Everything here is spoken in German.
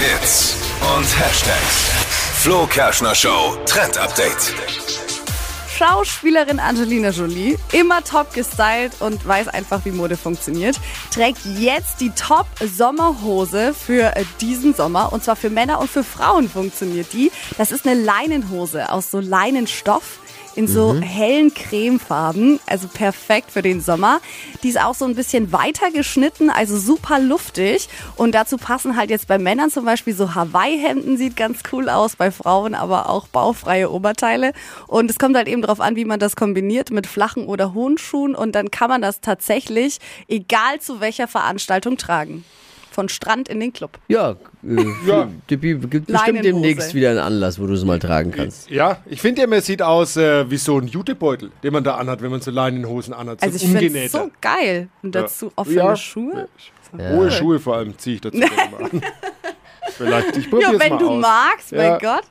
Hits und Hashtags. Flo Kerschner Show Trend Update. Schauspielerin Angelina Jolie, immer top gestylt und weiß einfach, wie Mode funktioniert, trägt jetzt die Top-Sommerhose für äh, diesen Sommer. Und zwar für Männer und für Frauen funktioniert die. Das ist eine Leinenhose aus so Leinenstoff in so hellen Cremefarben, also perfekt für den Sommer. Die ist auch so ein bisschen weiter geschnitten, also super luftig. Und dazu passen halt jetzt bei Männern zum Beispiel so Hawaii-Hemden, sieht ganz cool aus, bei Frauen aber auch baufreie Oberteile. Und es kommt halt eben darauf an, wie man das kombiniert mit flachen oder hohen Schuhen. Und dann kann man das tatsächlich, egal zu welcher Veranstaltung, tragen. Von Strand in den Club. Ja, äh, Ja. Dippi, gibt bestimmt demnächst wieder einen Anlass, wo du es mal tragen kannst. Ja, ich finde, der sieht aus äh, wie so ein Jutebeutel, den man da anhat, wenn man so Leinenhosen anhat. So Also ich finde es so geil. Und dazu offene Ja. Schuhe. Hohe Schuhe vor allem ziehe ich dazu gerne mal an. Vielleicht, ich Ja, probier's wenn mal du aus. magst, mein Ja. Gott.